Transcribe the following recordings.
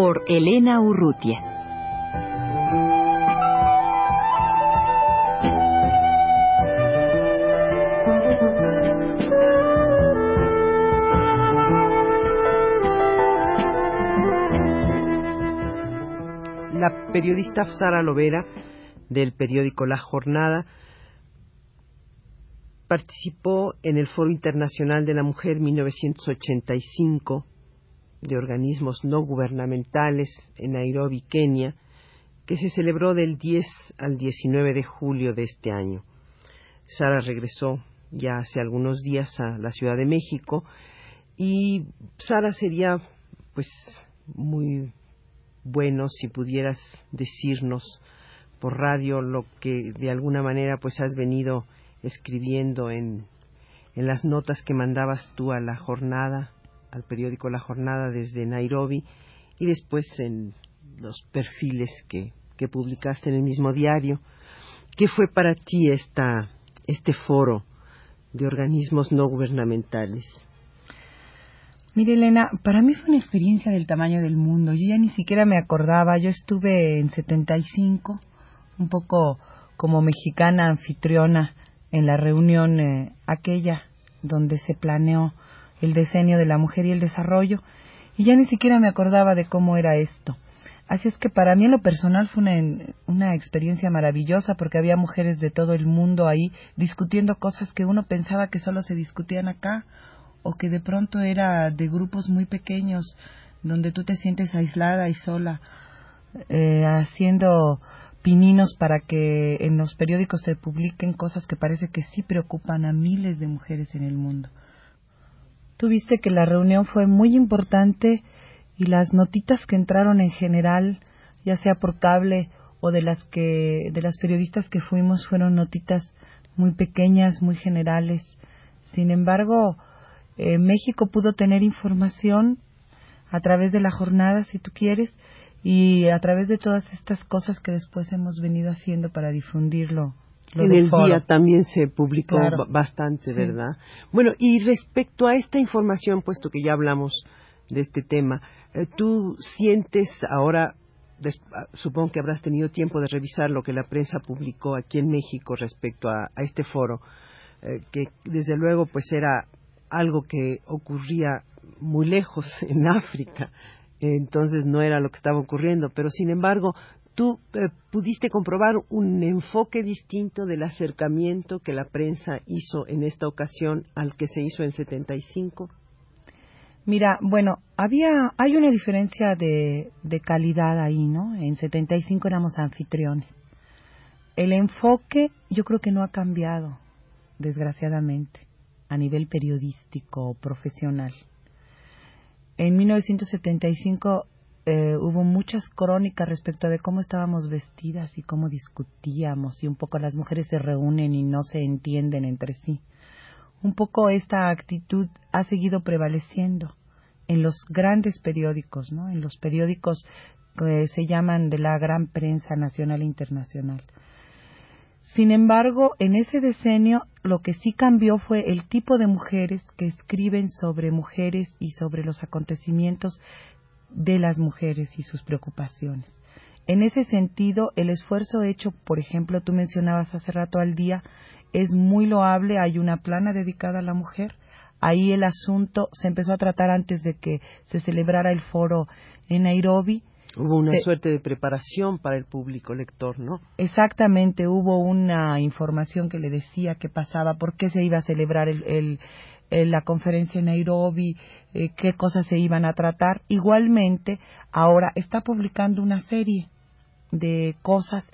Por Elena Urrutia. La periodista Sara Lovera del periódico La Jornada participó en el Foro Internacional de la Mujer 1985 de organismos no gubernamentales en Nairobi, Kenia, que se celebró del 10 al 19 de julio de este año. Sara regresó ya hace algunos días a la Ciudad de México y Sara sería pues muy bueno si pudieras decirnos por radio lo que de alguna manera pues has venido escribiendo en, en las notas que mandabas tú a la jornada, al periódico La Jornada desde Nairobi y después en los perfiles que, que publicaste en el mismo diario. ¿Qué fue para ti esta, este foro de organismos no gubernamentales? Mire, Elena, para mí fue una experiencia del tamaño del mundo. Yo ya ni siquiera me acordaba. Yo estuve en 75, un poco como mexicana anfitriona en la reunión eh, aquella donde se planeó el decenio de la mujer y el desarrollo, y ya ni siquiera me acordaba de cómo era esto. Así es que para mí en lo personal fue una, una, experiencia maravillosa porque había mujeres de todo el mundo ahí discutiendo cosas que uno pensaba que solo se discutían acá o que de pronto era de grupos muy pequeños donde tú te sientes aislada y sola eh, haciendo pininos para que en los periódicos se publiquen cosas que parece que sí preocupan a miles de mujeres en el mundo. Tuviste que la reunión fue muy importante y las notitas que entraron en general, ya sea por cable o de las que de las periodistas que fuimos fueron notitas muy pequeñas, muy generales. Sin embargo, eh, México pudo tener información a través de la jornada, si tú quieres, y a través de todas estas cosas que después hemos venido haciendo para difundirlo. En el día también se publicó bastante, ¿verdad? Bueno, y respecto a esta información, puesto que ya hablamos de este tema, eh, ¿tú sientes ahora, ah, supongo que habrás tenido tiempo de revisar lo que la prensa publicó aquí en México respecto a, este foro, eh, que desde luego pues era algo que ocurría muy lejos en África, entonces no era lo que estaba ocurriendo, pero sin embargo tú eh, pudiste comprobar un enfoque distinto del acercamiento que la prensa hizo en esta ocasión al que se hizo en 75. Mira, bueno, había hay una diferencia de, de calidad ahí, ¿no? En 75 éramos anfitriones. El enfoque yo creo que no ha cambiado, desgraciadamente, a nivel periodístico o profesional. En 1975 eh, hubo muchas crónicas respecto de cómo estábamos vestidas y cómo discutíamos y un poco las mujeres se reúnen y no se entienden entre sí. Un poco esta actitud ha seguido prevaleciendo en los grandes periódicos, ¿no? En los periódicos que se llaman de la gran prensa nacional e internacional. Sin embargo, en ese decenio lo que sí cambió fue el tipo de mujeres que escriben sobre mujeres y sobre los acontecimientos de las mujeres y sus preocupaciones. En ese sentido, el esfuerzo hecho, por ejemplo, tú mencionabas hace rato al día, es muy loable. Hay una plana dedicada a la mujer. Ahí el asunto se empezó a tratar antes de que se celebrara el foro en Nairobi Hubo una suerte de preparación para el público lector, ¿no? Exactamente, hubo una información que le decía qué pasaba, por qué se iba a celebrar el, la conferencia en Nairobi, eh, qué cosas se iban a tratar. Igualmente, ahora está publicando una serie de cosas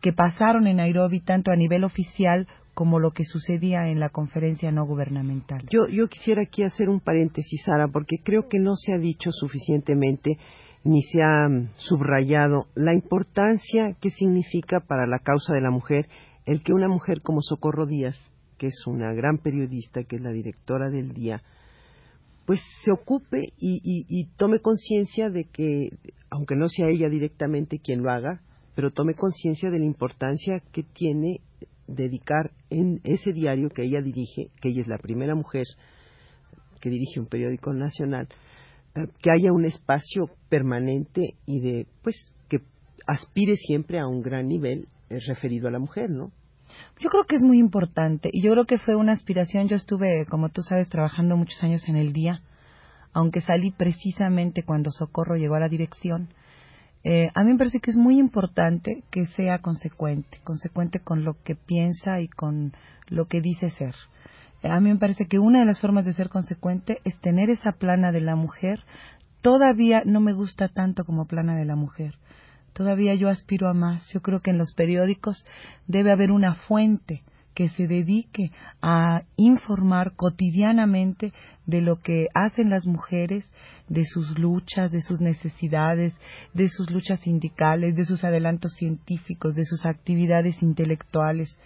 que pasaron en Nairobi tanto a nivel oficial como lo que sucedía en la conferencia no gubernamental. Yo, yo quisiera aquí hacer un paréntesis, Sara, porque creo que no se ha dicho suficientemente ni se ha mm, subrayado la importancia que significa para la causa de la mujer el que una mujer como Socorro Díaz, que es una gran periodista, que es la directora del día, pues se ocupe y, y tome conciencia de que, aunque no sea ella directamente quien lo haga, pero tome conciencia de la importancia que tiene dedicar en ese diario que ella dirige, que ella es la primera mujer que dirige un periódico nacional, eh, que haya un espacio permanente y de, pues, que aspire siempre a un gran nivel eh, referido a la mujer, ¿no? Yo creo que es muy importante y yo creo que fue una aspiración. Yo estuve, como tú sabes, trabajando muchos años en el día, aunque salí precisamente cuando Socorro llegó a la dirección eh, a mí me parece que es muy importante que sea consecuente, consecuente con lo que piensa y con lo que dice ser. A mí me parece que una de las formas de ser consecuente es tener esa plana de la mujer. Todavía no me gusta tanto como plana de la mujer. Todavía yo aspiro a más. Yo creo que en los periódicos debe haber una fuente que se dedique a informar cotidianamente de lo que hacen las mujeres, de sus luchas, de sus necesidades, de sus luchas sindicales, de sus adelantos científicos, de sus actividades intelectuales,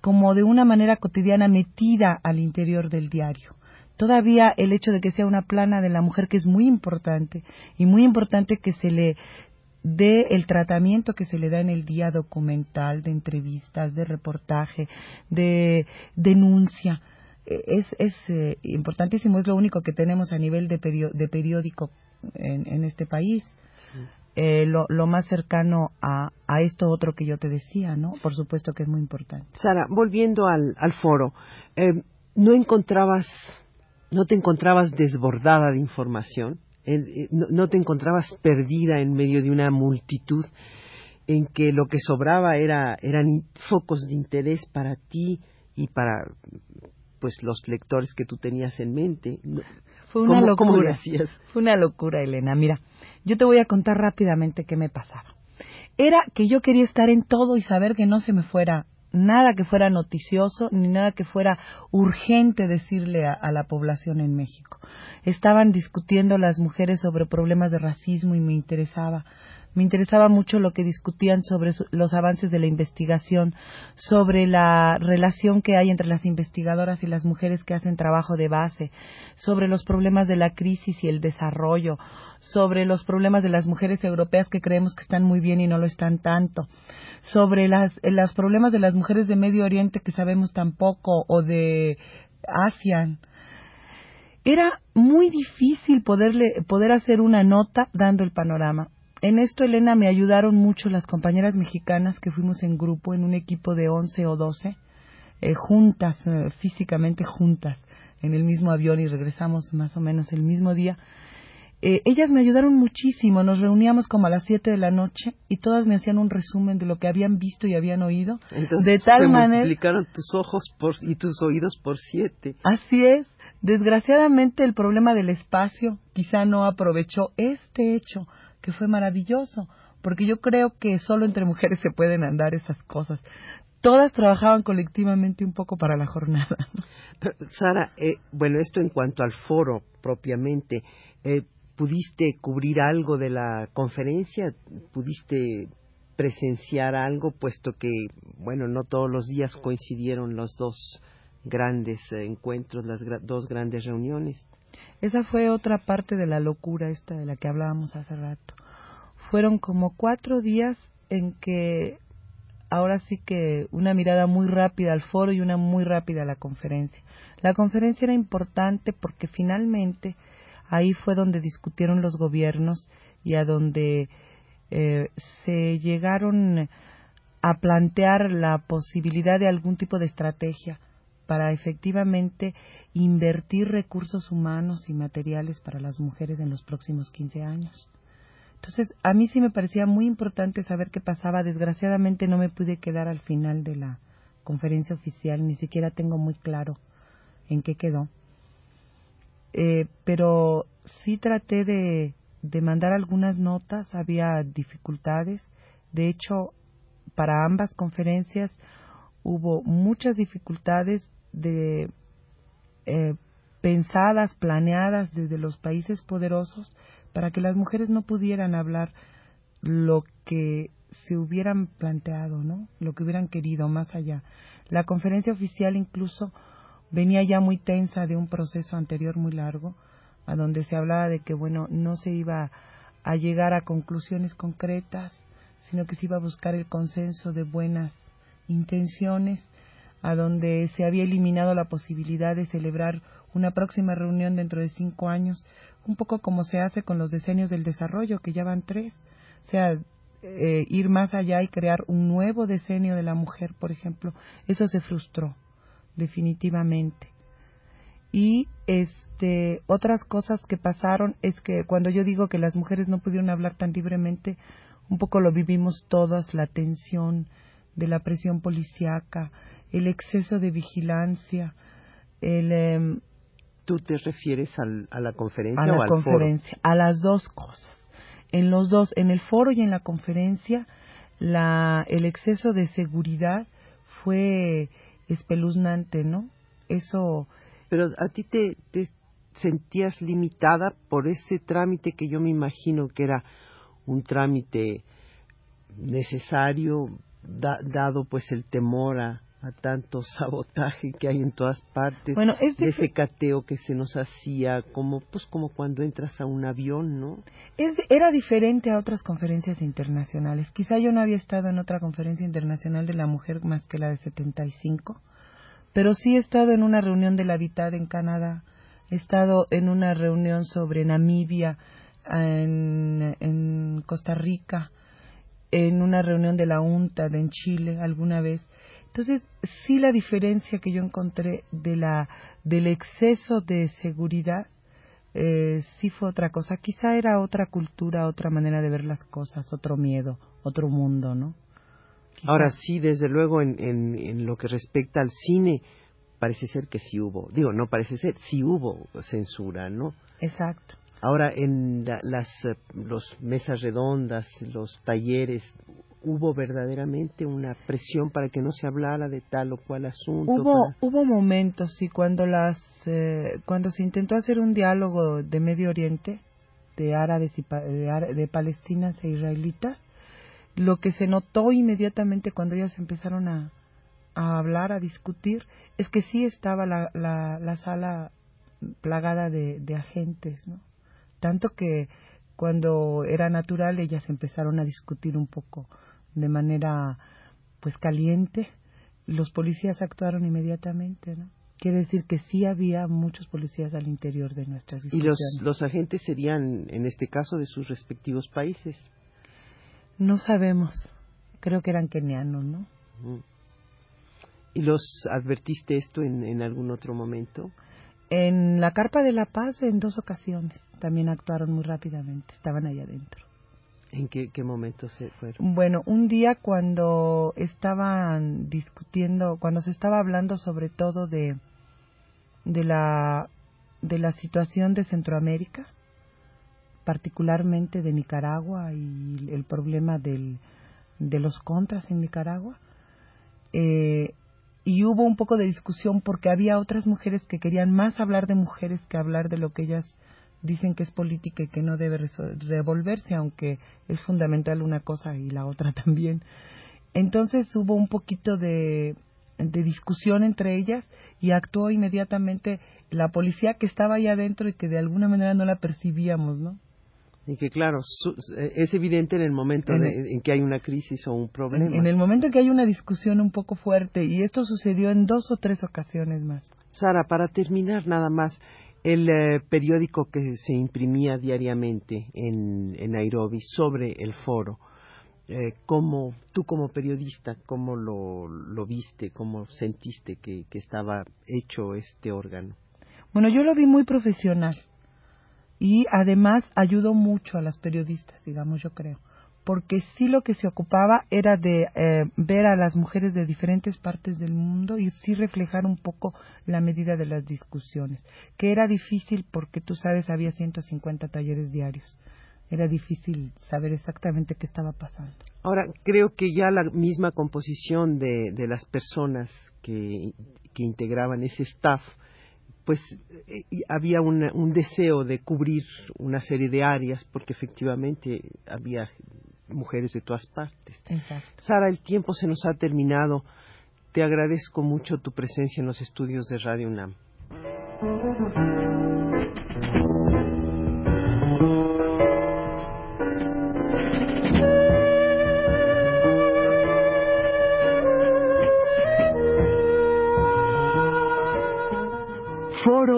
como de una manera cotidiana metida al interior del diario. Todavía el hecho de que sea una plana de la mujer que es muy importante y muy importante que se le dé el tratamiento que se le da en el día documental, de entrevistas, de reportaje, de denuncia, es, es eh, importantísimo, es lo único que tenemos a nivel de, de periódico en, este país. Eh, lo, lo, más cercano a, a, esto otro que yo te decía, ¿no? Por supuesto que es muy importante. Sara, volviendo al, al foro, eh, ¿no encontrabas, no te encontrabas desbordada de información? No, ¿No te encontrabas perdida en medio de una multitud en que lo que sobraba era, eran focos de interés para ti y para pues los lectores que tú tenías en mente. Fue una locura. Fue una locura, Elena. Mira, yo te voy a contar rápidamente qué me pasaba. Era que yo quería estar en todo y saber que no se me fuera nada que fuera noticioso ni nada que fuera urgente decirle a, la población en México. Estaban discutiendo las mujeres sobre problemas de racismo y me interesaba me interesaba mucho lo que discutían sobre los avances de la investigación, sobre la relación que hay entre las investigadoras y las mujeres que hacen trabajo de base, sobre los problemas de la crisis y el desarrollo, sobre los problemas de las mujeres europeas que creemos que están muy bien y no lo están tanto, sobre las, los problemas de las mujeres de Medio Oriente que sabemos tan poco o de Asia. Era muy difícil poderle, poder hacer una nota dando el panorama en esto, Elena, me ayudaron mucho las compañeras mexicanas que fuimos en grupo, en un equipo de 11 o 12, eh, juntas, eh, físicamente juntas, en el mismo avión y regresamos más o menos el mismo día. Eh, ellas me ayudaron muchísimo, nos reuníamos como a las 7 de la noche y todas me hacían un resumen de lo que habían visto y habían oído. Entonces, de tal se manera. multiplicaron tus ojos por, y tus oídos por siete. Así es. Desgraciadamente, el problema del espacio quizá no aprovechó este hecho que fue maravilloso, porque yo creo que solo entre mujeres se pueden andar esas cosas. Todas trabajaban colectivamente un poco para la jornada. Sara, eh, bueno, esto en cuanto al foro propiamente, eh, ¿pudiste cubrir algo de la conferencia? ¿Pudiste presenciar algo, puesto que, bueno, no todos los días coincidieron los dos grandes eh, encuentros, las dos grandes reuniones? Esa fue otra parte de la locura esta de la que hablábamos hace rato. Fueron como cuatro días en que ahora sí que una mirada muy rápida al foro y una muy rápida a la conferencia. La conferencia era importante porque finalmente ahí fue donde discutieron los gobiernos y a donde eh, se llegaron a plantear la posibilidad de algún tipo de estrategia para efectivamente invertir recursos humanos y materiales para las mujeres en los próximos 15 años. Entonces, a mí sí me parecía muy importante saber qué pasaba. Desgraciadamente no me pude quedar al final de la conferencia oficial, ni siquiera tengo muy claro en qué quedó. Eh, pero sí traté de, de mandar algunas notas, había dificultades. De hecho, para ambas conferencias hubo muchas dificultades de eh, pensadas, planeadas desde los países poderosos para que las mujeres no pudieran hablar lo que se hubieran planteado, ¿no? Lo que hubieran querido más allá. La conferencia oficial incluso venía ya muy tensa de un proceso anterior muy largo, a donde se hablaba de que, bueno, no se iba a llegar a conclusiones concretas, sino que se iba a buscar el consenso de buenas intenciones, a donde se había eliminado la posibilidad de celebrar una próxima reunión dentro de cinco años, un poco como se hace con los decenios del desarrollo, que ya van tres, o sea, eh, ir más allá y crear un nuevo decenio de la mujer, por ejemplo, eso se frustró definitivamente. Y este otras cosas que pasaron es que cuando yo digo que las mujeres no pudieron hablar tan libremente, un poco lo vivimos todas, la tensión de la presión policíaca, el exceso de vigilancia, el em, ¿Tú te refieres a la conferencia a o la al conferencia, a las dos cosas. En los dos, en el foro y en la conferencia, la, el exceso de seguridad fue espeluznante, ¿no? Eso. Pero a ti te, te sentías limitada por ese trámite que yo me imagino que era un trámite necesario, dado pues el temor a, a tanto sabotaje que hay en todas partes, bueno, es de ese cateo que se nos hacía, como pues como cuando entras a un avión, ¿no? Es, era diferente a otras conferencias internacionales. Quizá yo no había estado en otra conferencia internacional de la mujer más que la de 75, pero sí he estado en una reunión de la Habitat en Canadá, he estado en una reunión sobre Namibia en, en Costa Rica, en una reunión de la UNTAD en Chile alguna vez entonces, sí la diferencia que yo encontré de la, del exceso de seguridad eh, sí fue otra cosa. Quizá era otra cultura, otra manera de ver las cosas, otro miedo, otro mundo, ¿no? Ahora sí, desde luego, en, en, en, lo que respecta al cine, parece ser que sí hubo, digo, no parece ser, sí hubo censura, ¿no? Exacto. Ahora, en las eh, los mesas redondas, los talleres, hubo verdaderamente una presión para que no se hablara de tal o cual asunto. Hubo, hubo momentos, sí, cuando, las, eh, cuando se intentó hacer un diálogo de Medio Oriente, de árabes y de, de palestinas e israelitas, lo que se notó inmediatamente cuando ellas empezaron a, a hablar, a discutir, es que sí estaba la, la, la sala plagada de, de agentes, ¿no? Tanto que cuando era natural ellas empezaron a discutir un poco de manera pues caliente, los policías actuaron inmediatamente, ¿no? Quiere decir que sí había muchos policías al interior de nuestras ¿Y los, los agentes serían, en este caso, de sus respectivos países? No sabemos. Creo que eran kenianos, ¿no? ¿Y los advertiste esto en, en algún otro momento? En la Carpa de la Paz en dos ocasiones. También actuaron muy rápidamente. Estaban ahí adentro. ¿En qué, qué momento se fueron? Bueno, un día cuando estaban discutiendo, cuando se estaba hablando sobre todo de, de, la, de la situación de Centroamérica, particularmente de Nicaragua y el problema del, de los contras en Nicaragua, eh, y hubo un poco de discusión porque había otras mujeres que querían más hablar de mujeres que hablar de lo que ellas dicen que es política y que no debe revolverse, aunque es fundamental una cosa y la otra también. Entonces hubo un poquito de, de discusión entre ellas y actuó inmediatamente la policía que estaba ahí adentro y que de alguna manera no la percibíamos, ¿no? Y que claro, es evidente en el momento en, que hay una crisis o un problema. En, el momento en que hay una discusión un poco fuerte y esto sucedió en dos o tres ocasiones más. Sara, para terminar nada más, el eh, periódico que se imprimía diariamente en, en Nairobi sobre el foro, eh, ¿cómo, tú como periodista, cómo lo, lo viste, cómo sentiste que, que estaba hecho este órgano? Bueno, yo lo vi muy profesional y además ayudó mucho a las periodistas, digamos, yo creo. Porque sí lo que se ocupaba era de eh, ver a las mujeres de diferentes partes del mundo y sí reflejar un poco la medida de las discusiones, que era difícil porque tú sabes había 150 talleres diarios. Era difícil saber exactamente qué estaba pasando. Ahora, creo que ya la misma composición de, de las personas que, que, integraban ese staff, pues eh, había un deseo de cubrir una serie de áreas, porque efectivamente había mujeres de todas partes. Sara, el tiempo se nos ha terminado. Te agradezco mucho tu presencia en los estudios de Radio UNAM.